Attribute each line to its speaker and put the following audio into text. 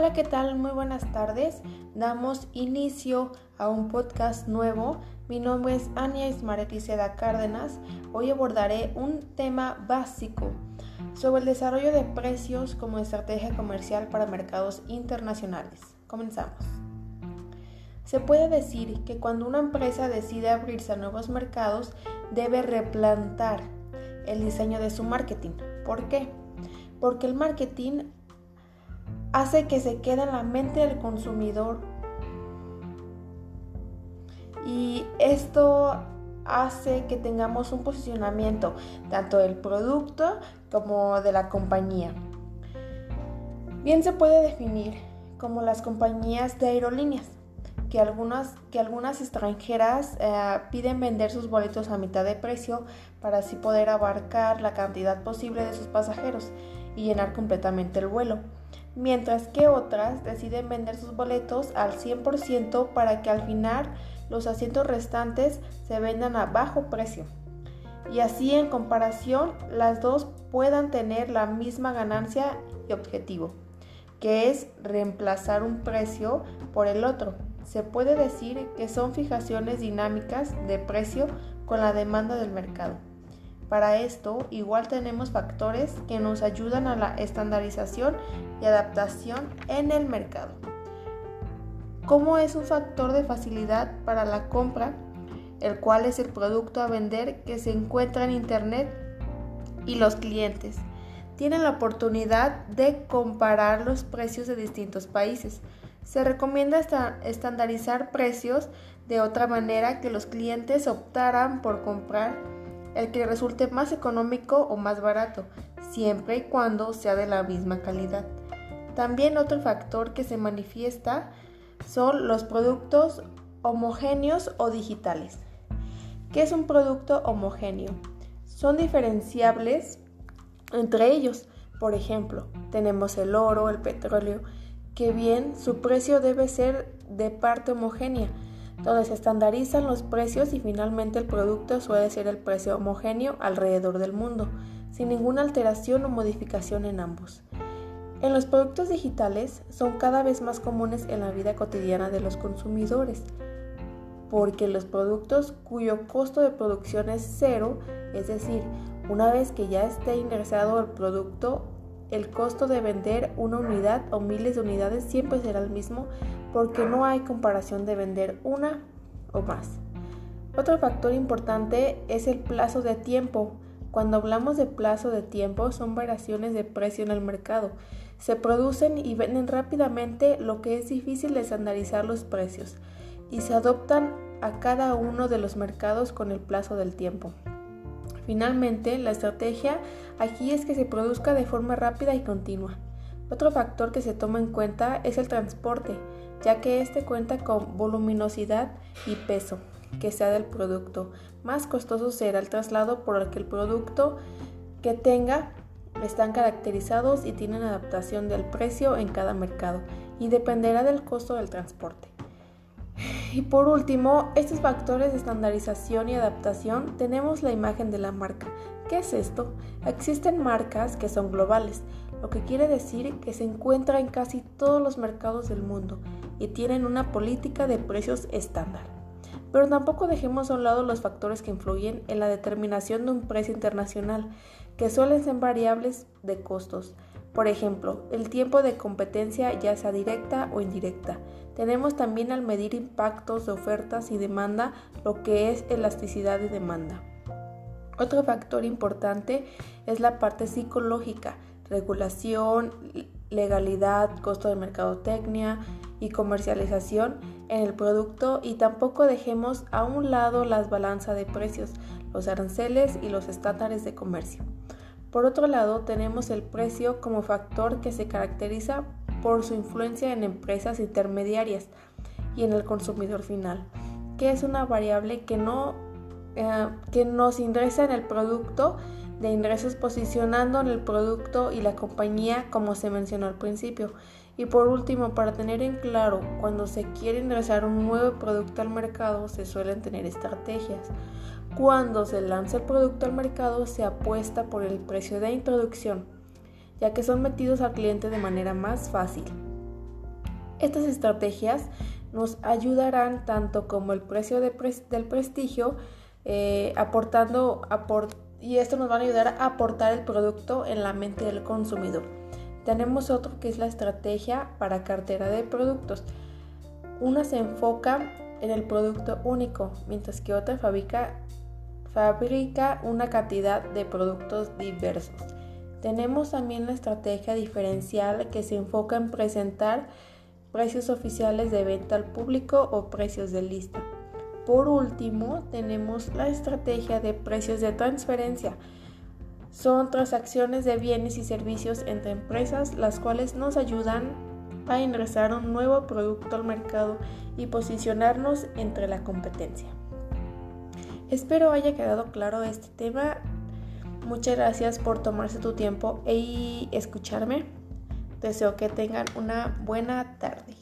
Speaker 1: Hola, ¿qué tal? Muy buenas tardes. Damos inicio a un podcast nuevo. Mi nombre es Ania Ismaret Seda Cárdenas. Hoy abordaré un tema básico sobre el desarrollo de precios como estrategia comercial para mercados internacionales. Comenzamos. Se puede decir que cuando una empresa decide abrirse a nuevos mercados, debe replantar el diseño de su marketing. ¿Por qué? Porque el marketing hace que se quede en la mente del consumidor. Y esto hace que tengamos un posicionamiento tanto del producto como de la compañía. Bien se puede definir como las compañías de aerolíneas, que algunas, que algunas extranjeras eh, piden vender sus boletos a mitad de precio para así poder abarcar la cantidad posible de sus pasajeros y llenar completamente el vuelo mientras que otras deciden vender sus boletos al 100% para que al final los asientos restantes se vendan a bajo precio. Y así en comparación las dos puedan tener la misma ganancia y objetivo, que es reemplazar un precio por el otro. Se puede decir que son fijaciones dinámicas de precio con la demanda del mercado. Para esto, igual tenemos factores que nos ayudan a la estandarización y adaptación en el mercado. ¿Cómo es un factor de facilidad para la compra, el cual es el producto a vender que se encuentra en Internet y los clientes tienen la oportunidad de comparar los precios de distintos países. Se recomienda estandarizar precios de otra manera que los clientes optaran por comprar el que resulte más económico o más barato, siempre y cuando sea de la misma calidad. También otro factor que se manifiesta son los productos homogéneos o digitales. ¿Qué es un producto homogéneo? Son diferenciables entre ellos. Por ejemplo, tenemos el oro, el petróleo, que bien su precio debe ser de parte homogénea, donde se estandarizan los precios y finalmente el producto suele ser el precio homogéneo alrededor del mundo, sin ninguna alteración o modificación en ambos. En los productos digitales son cada vez más comunes en la vida cotidiana de los consumidores, porque los productos cuyo costo de producción es cero, es decir, una vez que ya esté ingresado el producto, el costo de vender una unidad o miles de unidades siempre será el mismo porque no hay comparación de vender una o más. Otro factor importante es el plazo de tiempo. Cuando hablamos de plazo de tiempo son variaciones de precio en el mercado. Se producen y venden rápidamente lo que es difícil de estandarizar los precios y se adoptan a cada uno de los mercados con el plazo del tiempo. Finalmente, la estrategia aquí es que se produzca de forma rápida y continua. Otro factor que se toma en cuenta es el transporte, ya que este cuenta con voluminosidad y peso que sea del producto. Más costoso será el traslado por el que el producto que tenga están caracterizados y tienen adaptación del precio en cada mercado y dependerá del costo del transporte. Y por último, estos factores de estandarización y adaptación tenemos la imagen de la marca. ¿Qué es esto? Existen marcas que son globales, lo que quiere decir que se encuentra en casi todos los mercados del mundo y tienen una política de precios estándar. Pero tampoco dejemos a un lado los factores que influyen en la determinación de un precio internacional, que suelen ser variables de costos. Por ejemplo, el tiempo de competencia ya sea directa o indirecta. Tenemos también al medir impactos de ofertas y demanda lo que es elasticidad de demanda. Otro factor importante es la parte psicológica, regulación, legalidad, costo de mercadotecnia y comercialización en el producto y tampoco dejemos a un lado las balanzas de precios, los aranceles y los estándares de comercio. Por otro lado, tenemos el precio como factor que se caracteriza por su influencia en empresas intermediarias y en el consumidor final, que es una variable que, no, eh, que nos ingresa en el producto de ingresos posicionando en el producto y la compañía como se mencionó al principio. Y por último, para tener en claro, cuando se quiere ingresar un nuevo producto al mercado se suelen tener estrategias. Cuando se lanza el producto al mercado se apuesta por el precio de introducción, ya que son metidos al cliente de manera más fácil. Estas estrategias nos ayudarán tanto como el precio del prestigio, eh, aportando y esto nos va a ayudar a aportar el producto en la mente del consumidor. Tenemos otro que es la estrategia para cartera de productos. Una se enfoca en el producto único, mientras que otra fabrica, fabrica una cantidad de productos diversos. Tenemos también la estrategia diferencial que se enfoca en presentar precios oficiales de venta al público o precios de lista. Por último, tenemos la estrategia de precios de transferencia. Son transacciones de bienes y servicios entre empresas las cuales nos ayudan a ingresar un nuevo producto al mercado y posicionarnos entre la competencia. Espero haya quedado claro este tema. Muchas gracias por tomarse tu tiempo y escucharme. Deseo que tengan una buena tarde.